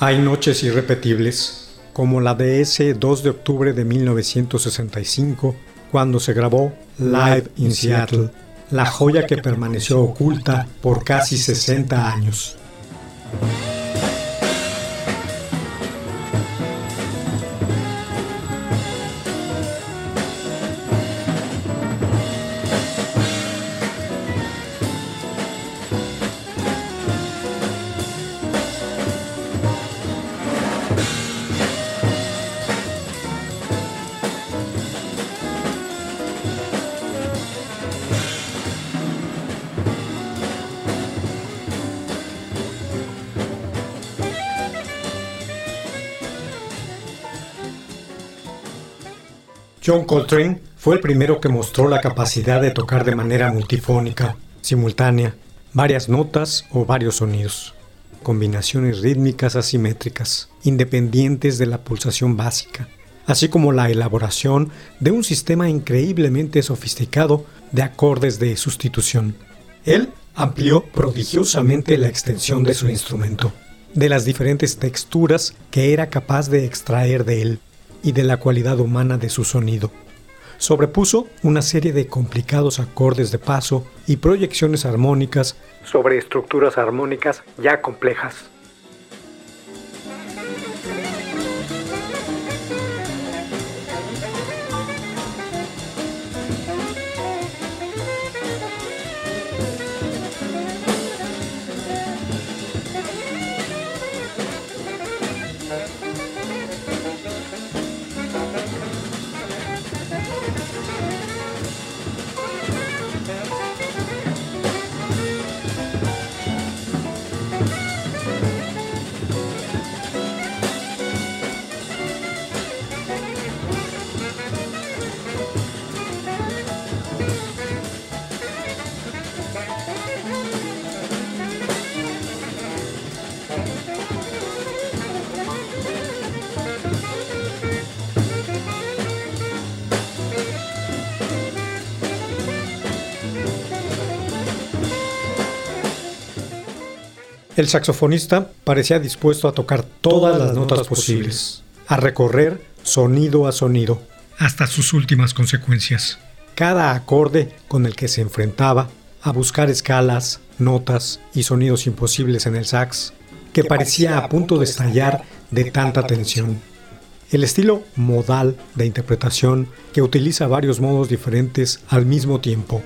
Hay noches irrepetibles, como la de ese 2 de octubre de 1965, cuando se grabó Live in Seattle, la joya que permaneció oculta por casi 60 años. John Coltrane fue el primero que mostró la capacidad de tocar de manera multifónica, simultánea, varias notas o varios sonidos, combinaciones rítmicas asimétricas, independientes de la pulsación básica, así como la elaboración de un sistema increíblemente sofisticado de acordes de sustitución. Él amplió prodigiosamente la extensión de su instrumento, de las diferentes texturas que era capaz de extraer de él y de la cualidad humana de su sonido. Sobrepuso una serie de complicados acordes de paso y proyecciones armónicas sobre estructuras armónicas ya complejas. El saxofonista parecía dispuesto a tocar todas las notas posibles, a recorrer sonido a sonido, hasta sus últimas consecuencias. Cada acorde con el que se enfrentaba, a buscar escalas, notas y sonidos imposibles en el sax, que parecía a punto de estallar de tanta tensión. El estilo modal de interpretación que utiliza varios modos diferentes al mismo tiempo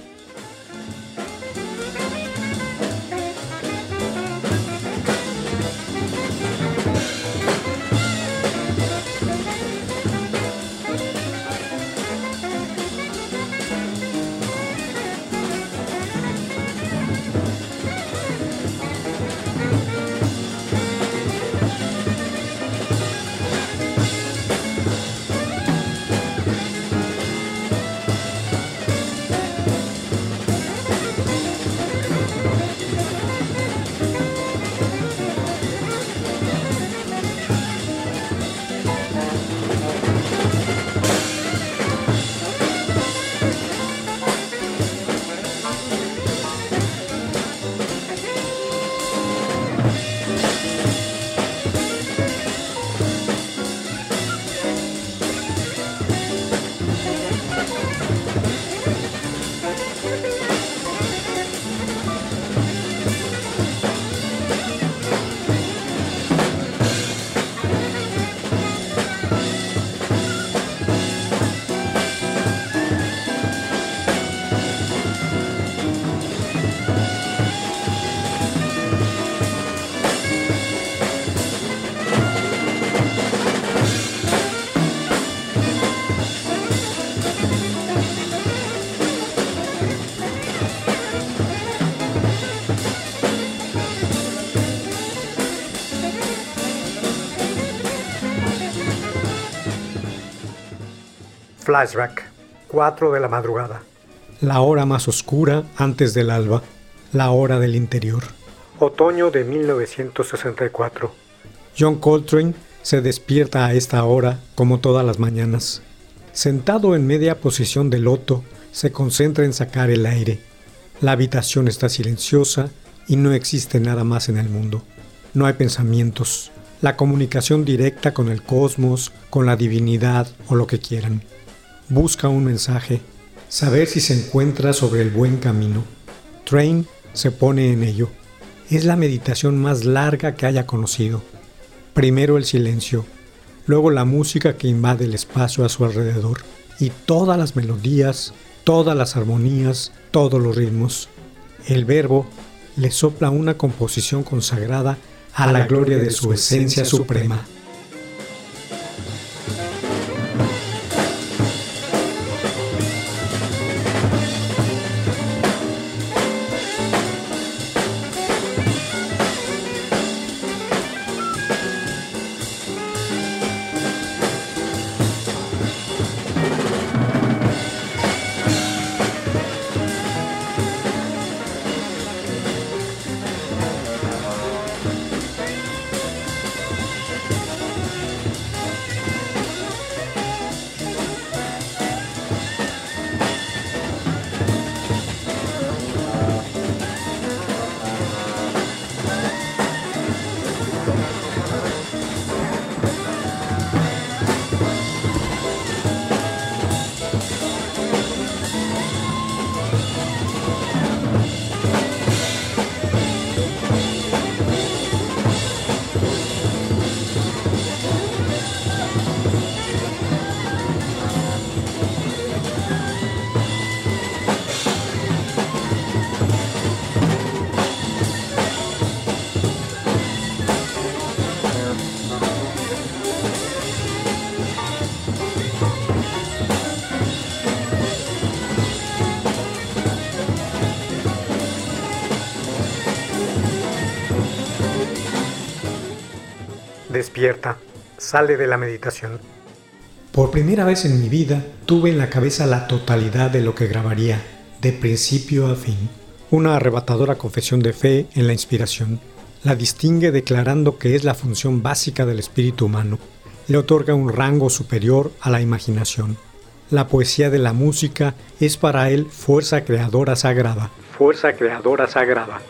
Flashback, 4 de la madrugada. La hora más oscura antes del alba, la hora del interior. Otoño de 1964. John Coltrane se despierta a esta hora como todas las mañanas. Sentado en media posición de loto, se concentra en sacar el aire. La habitación está silenciosa y no existe nada más en el mundo. No hay pensamientos, la comunicación directa con el cosmos, con la divinidad o lo que quieran. Busca un mensaje, saber si se encuentra sobre el buen camino. Train se pone en ello. Es la meditación más larga que haya conocido. Primero el silencio, luego la música que invade el espacio a su alrededor y todas las melodías, todas las armonías, todos los ritmos. El verbo le sopla una composición consagrada a la gloria de su esencia suprema. Despierta, sale de la meditación. Por primera vez en mi vida tuve en la cabeza la totalidad de lo que grabaría, de principio a fin. Una arrebatadora confesión de fe en la inspiración. La distingue declarando que es la función básica del espíritu humano. Le otorga un rango superior a la imaginación. La poesía de la música es para él fuerza creadora sagrada. Fuerza creadora sagrada.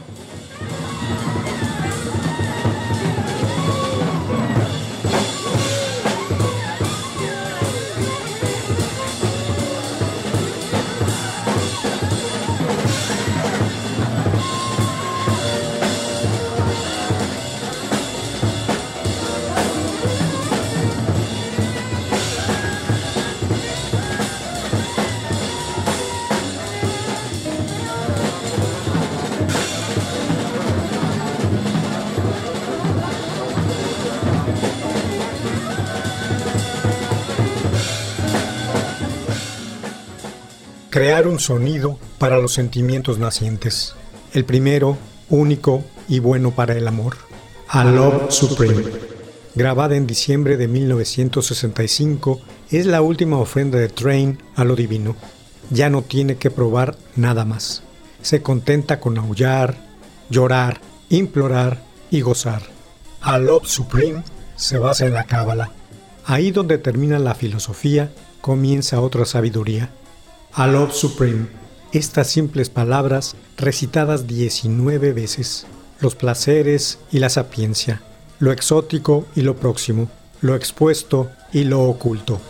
Crear un sonido para los sentimientos nacientes. El primero, único y bueno para el amor. A Love Supreme. Grabada en diciembre de 1965, es la última ofrenda de Train a lo divino. Ya no tiene que probar nada más. Se contenta con aullar, llorar, implorar y gozar. A Love Supreme se basa en la cábala. Ahí donde termina la filosofía, comienza otra sabiduría a Love Supreme. Estas simples palabras recitadas 19 veces. Los placeres y la sapiencia. Lo exótico y lo próximo. Lo expuesto y lo oculto.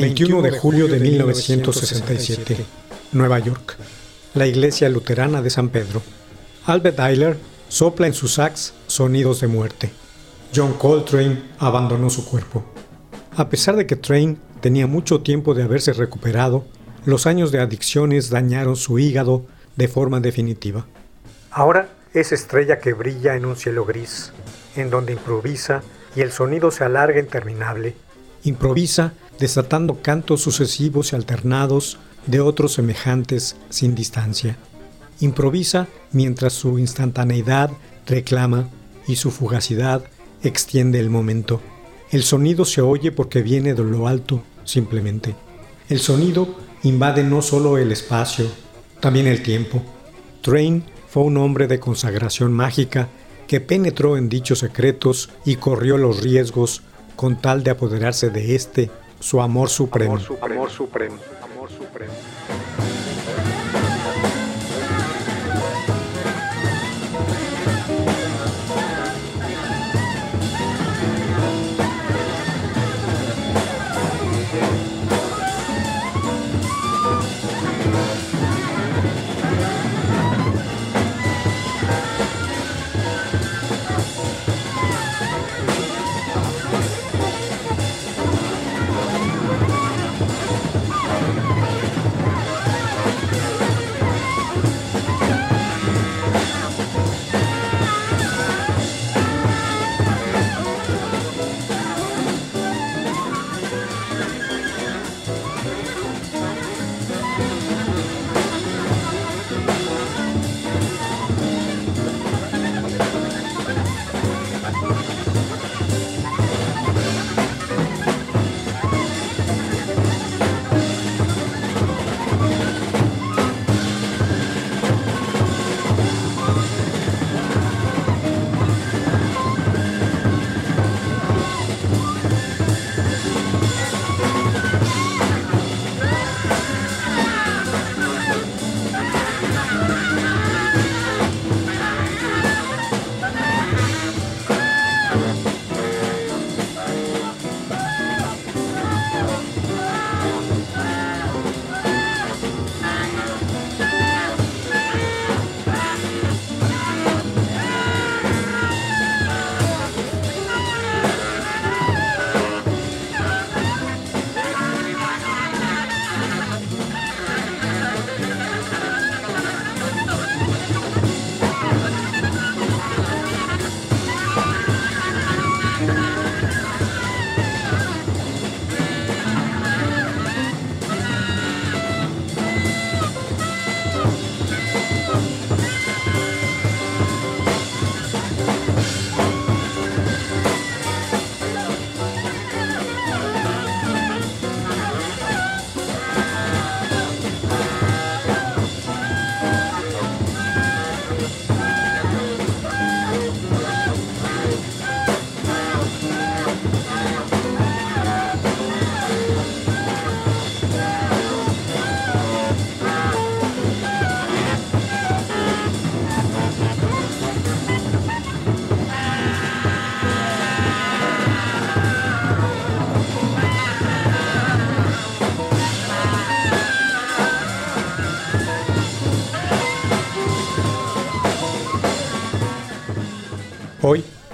21 de julio de 1967, Nueva York. La iglesia luterana de San Pedro. Albert Eiler sopla en su sax sonidos de muerte. John Coltrane abandonó su cuerpo. A pesar de que Train tenía mucho tiempo de haberse recuperado, los años de adicciones dañaron su hígado de forma definitiva. Ahora es estrella que brilla en un cielo gris, en donde improvisa y el sonido se alarga interminable. Improvisa desatando cantos sucesivos y alternados de otros semejantes sin distancia. Improvisa mientras su instantaneidad reclama y su fugacidad extiende el momento. El sonido se oye porque viene de lo alto, simplemente. El sonido invade no solo el espacio, también el tiempo. Train fue un hombre de consagración mágica que penetró en dichos secretos y corrió los riesgos con tal de apoderarse de este, su amor supremo. Amor supremo. Amor supremo.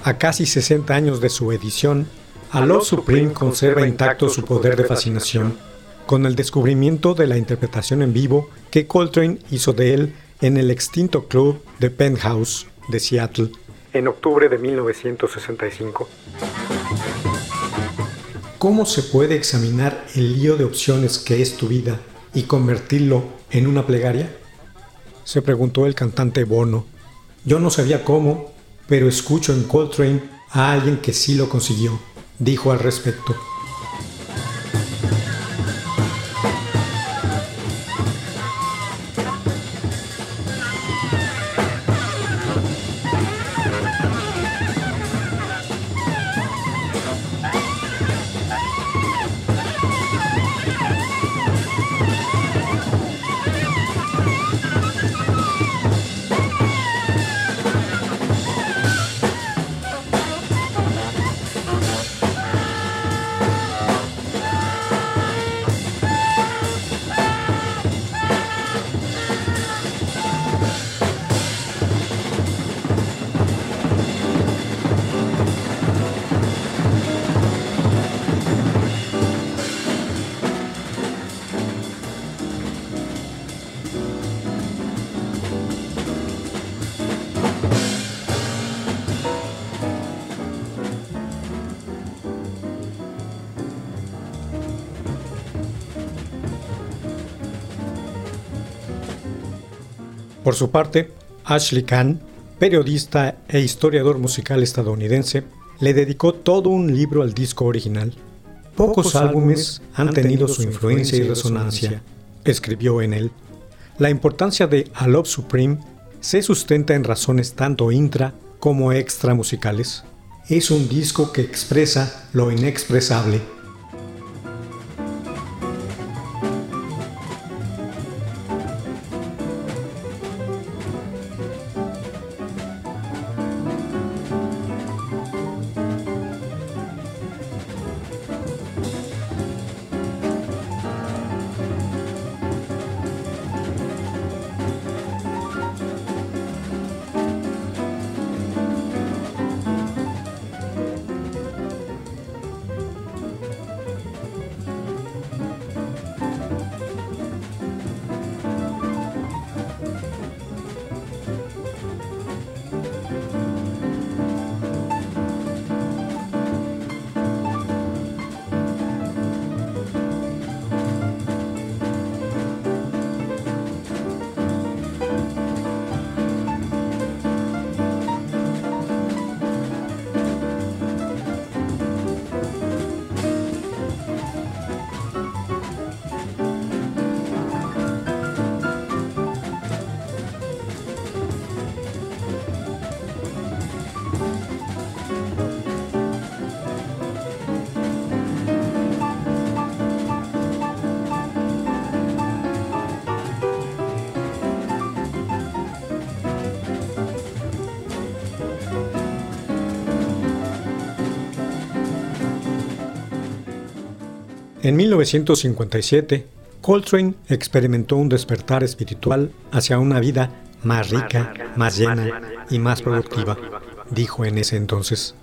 A casi 60 años de su edición, Love Supreme conserva intacto su poder de fascinación, con el descubrimiento de la interpretación en vivo que Coltrane hizo de él en el extinto club de Penthouse de Seattle en octubre de 1965. ¿Cómo se puede examinar el lío de opciones que es tu vida y convertirlo en una plegaria? Se preguntó el cantante Bono. Yo no sabía cómo, pero escucho en Coltrane a alguien que sí lo consiguió, dijo al respecto. Por su parte, Ashley Kahn, periodista e historiador musical estadounidense, le dedicó todo un libro al disco original. Pocos álbumes han tenido su influencia y resonancia, escribió en él. La importancia de A Love Supreme se sustenta en razones tanto intra como extra musicales. Es un disco que expresa lo inexpresable En 1957, Coltrane experimentó un despertar espiritual hacia una vida más rica, más llena y más productiva, dijo en ese entonces.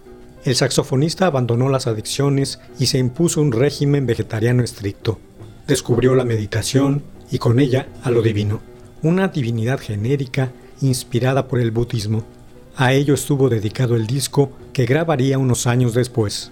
El saxofonista abandonó las adicciones y se impuso un régimen vegetariano estricto. Descubrió la meditación y con ella a lo divino, una divinidad genérica inspirada por el budismo. A ello estuvo dedicado el disco que grabaría unos años después.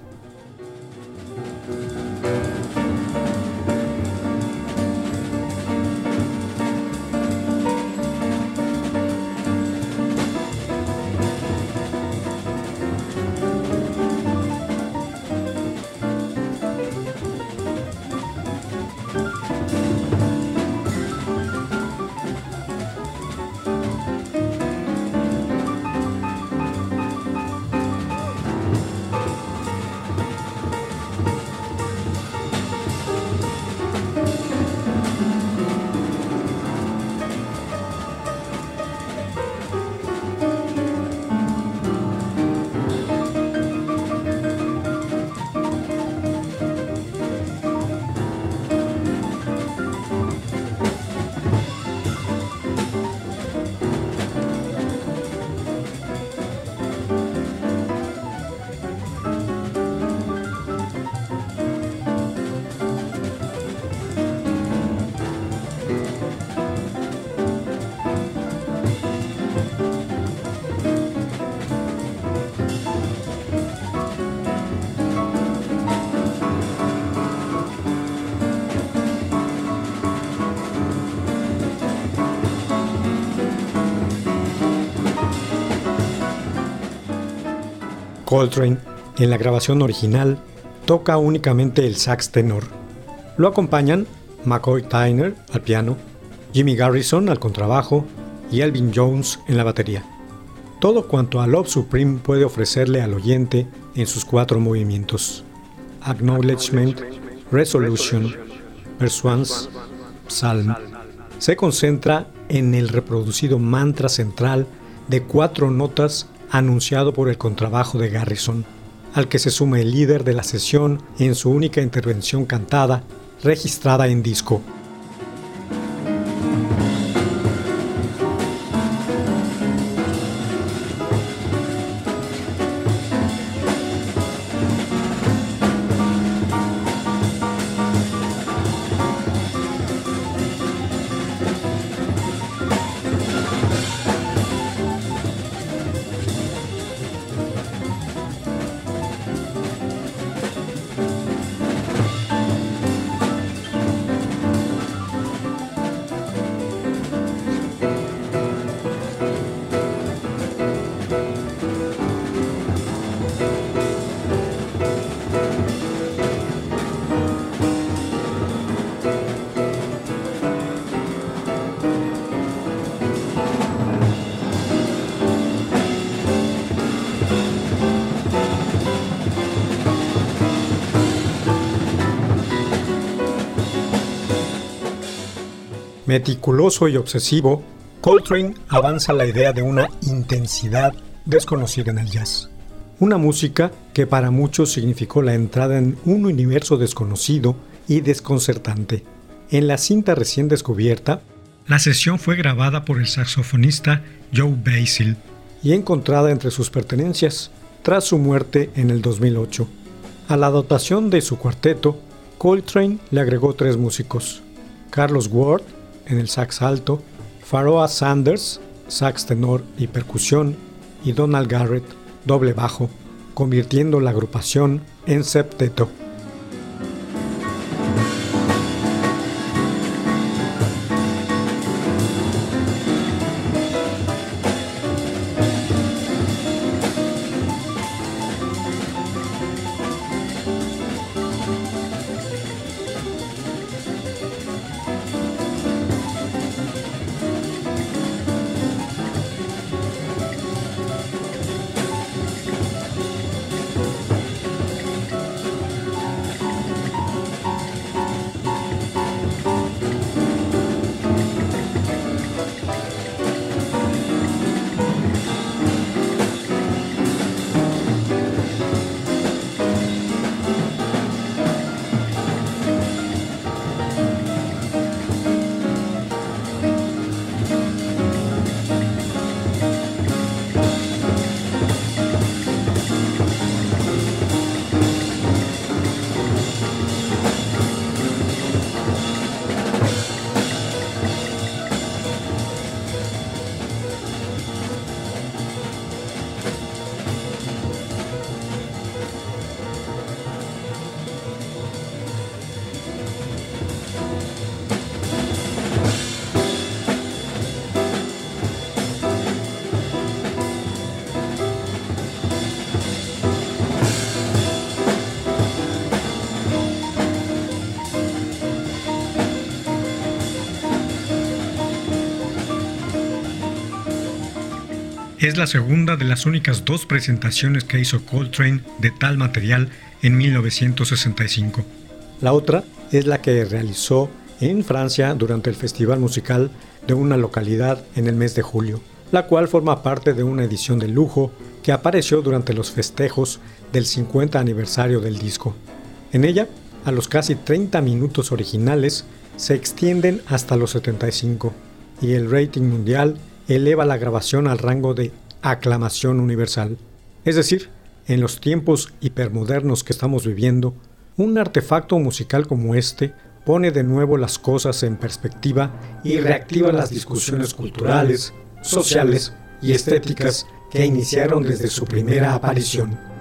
Coltrane, en la grabación original, toca únicamente el sax tenor. Lo acompañan McCoy Tyner al piano, Jimmy Garrison al contrabajo y Elvin Jones en la batería. Todo cuanto a Love Supreme puede ofrecerle al oyente en sus cuatro movimientos. Acknowledgement, Resolution, Persuance, Psalm. Se concentra en el reproducido mantra central de cuatro notas anunciado por el contrabajo de Garrison, al que se suma el líder de la sesión en su única intervención cantada, registrada en disco. Meticuloso y obsesivo, Coltrane avanza la idea de una intensidad desconocida en el jazz. Una música que para muchos significó la entrada en un universo desconocido y desconcertante. En la cinta recién descubierta, la sesión fue grabada por el saxofonista Joe Basil y encontrada entre sus pertenencias tras su muerte en el 2008. A la dotación de su cuarteto, Coltrane le agregó tres músicos: Carlos Ward en el sax alto, Pharoah Sanders, sax tenor y percusión, y Donald Garrett, doble bajo, convirtiendo la agrupación en septeto. Es la segunda de las únicas dos presentaciones que hizo Coltrane de tal material en 1965. La otra es la que realizó en Francia durante el Festival Musical de una localidad en el mes de julio, la cual forma parte de una edición de lujo que apareció durante los festejos del 50 aniversario del disco. En ella, a los casi 30 minutos originales, se extienden hasta los 75 y el rating mundial eleva la grabación al rango de aclamación universal. Es decir, en los tiempos hipermodernos que estamos viviendo, un artefacto musical como este pone de nuevo las cosas en perspectiva y reactiva las discusiones culturales, sociales y estéticas que iniciaron desde su primera aparición.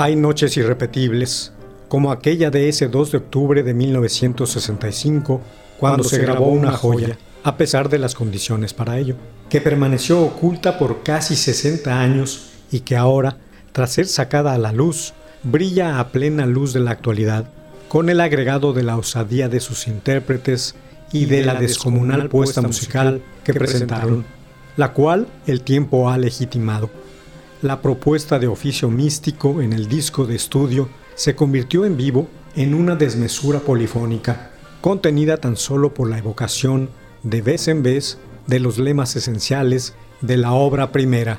Hay noches irrepetibles, como aquella de ese 2 de octubre de 1965, cuando se grabó una joya, a pesar de las condiciones para ello, que permaneció oculta por casi 60 años y que ahora, tras ser sacada a la luz, brilla a plena luz de la actualidad, con el agregado de la osadía de sus intérpretes y de la descomunal puesta musical que presentaron, la cual el tiempo ha legitimado. La propuesta de oficio místico en el disco de estudio se convirtió en vivo en una desmesura polifónica, contenida tan solo por la evocación, de vez en vez, de los lemas esenciales de la obra primera.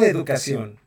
Radio Educación